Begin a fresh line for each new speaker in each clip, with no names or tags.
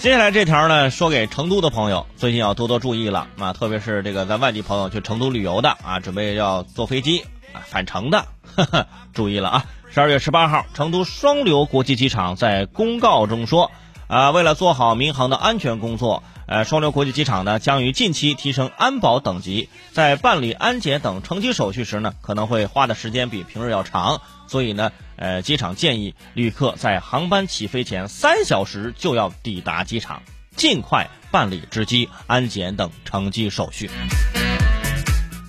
接下来这条呢，说给成都的朋友，最近要多多注意了啊！特别是这个在外地朋友去成都旅游的啊，准备要坐飞机啊返程的，呵呵，注意了啊！十二月十八号，成都双流国际机场在公告中说，啊，为了做好民航的安全工作，呃，双流国际机场呢将于近期提升安保等级，在办理安检等乘机手续时呢，可能会花的时间比平日要长，所以呢。呃，机场建议旅客在航班起飞前三小时就要抵达机场，尽快办理值机、安检等乘机手续。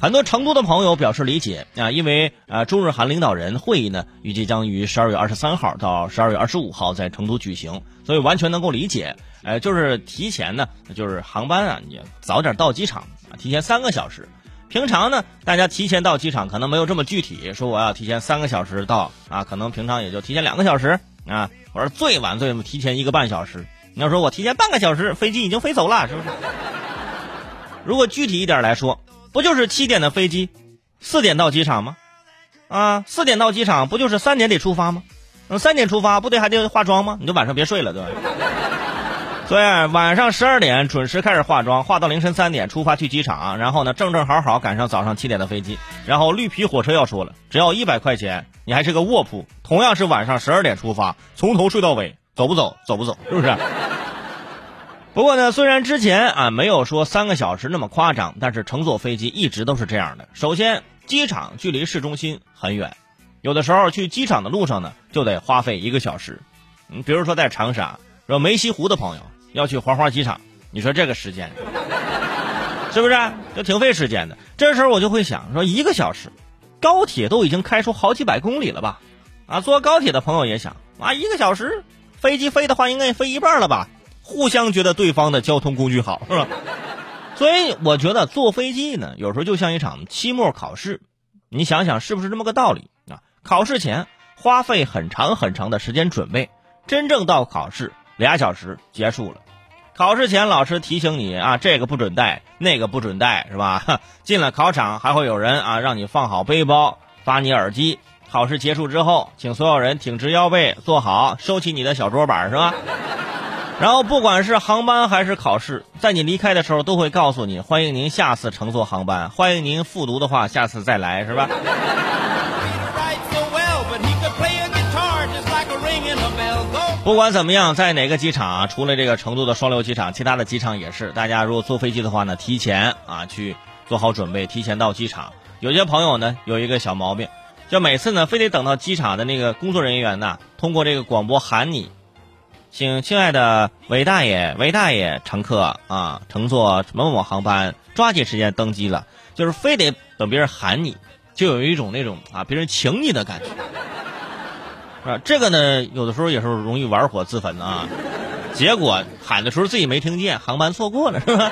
很多成都的朋友表示理解啊，因为呃中日韩领导人会议呢，预计将于十二月二十三号到十二月二十五号在成都举行，所以完全能够理解。呃，就是提前呢，就是航班啊，你早点到机场啊，提前三个小时。平常呢，大家提前到机场可能没有这么具体，说我要提前三个小时到啊，可能平常也就提前两个小时啊，我说最晚最提前一个半小时。你要说我提前半个小时，飞机已经飞走了，是不是？如果具体一点来说，不就是七点的飞机，四点到机场吗？啊，四点到机场不就是三点得出发吗？那三点出发不得还得化妆吗？你就晚上别睡了，对吧？对，晚上十二点准时开始化妆，化到凌晨三点出发去机场，然后呢正正好好赶上早上七点的飞机。然后绿皮火车要说了，只要一百块钱，你还是个卧铺，同样是晚上十二点出发，从头睡到尾，走不走？走不走？是不是？不过呢，虽然之前啊没有说三个小时那么夸张，但是乘坐飞机一直都是这样的。首先，机场距离市中心很远，有的时候去机场的路上呢就得花费一个小时。嗯，比如说在长沙，说梅溪湖的朋友。要去黄花机场，你说这个时间是不是就挺费时间的？这时候我就会想说，一个小时，高铁都已经开出好几百公里了吧？啊，坐高铁的朋友也想啊，一个小时，飞机飞的话应该也飞一半了吧？互相觉得对方的交通工具好，是吧？所以我觉得坐飞机呢，有时候就像一场期末考试，你想想是不是这么个道理啊？考试前花费很长很长的时间准备，真正到考试。俩小时结束了，考试前老师提醒你啊，这个不准带，那个不准带，是吧？进了考场还会有人啊，让你放好背包，发你耳机。考试结束之后，请所有人挺直腰背，坐好，收起你的小桌板，是吧？然后不管是航班还是考试，在你离开的时候都会告诉你，欢迎您下次乘坐航班，欢迎您复读的话，下次再来，是吧？不管怎么样，在哪个机场啊，除了这个成都的双流机场，其他的机场也是。大家如果坐飞机的话呢，提前啊去做好准备，提前到机场。有些朋友呢有一个小毛病，就每次呢非得等到机场的那个工作人员呢通过这个广播喊你，请亲爱的韦大爷、韦大爷乘客啊，乘坐某某航班，抓紧时间登机了。就是非得等别人喊你，就有一种那种啊别人请你的感觉。啊，这个呢，有的时候也是容易玩火自焚啊。结果喊的时候自己没听见，航班错过了，是吧？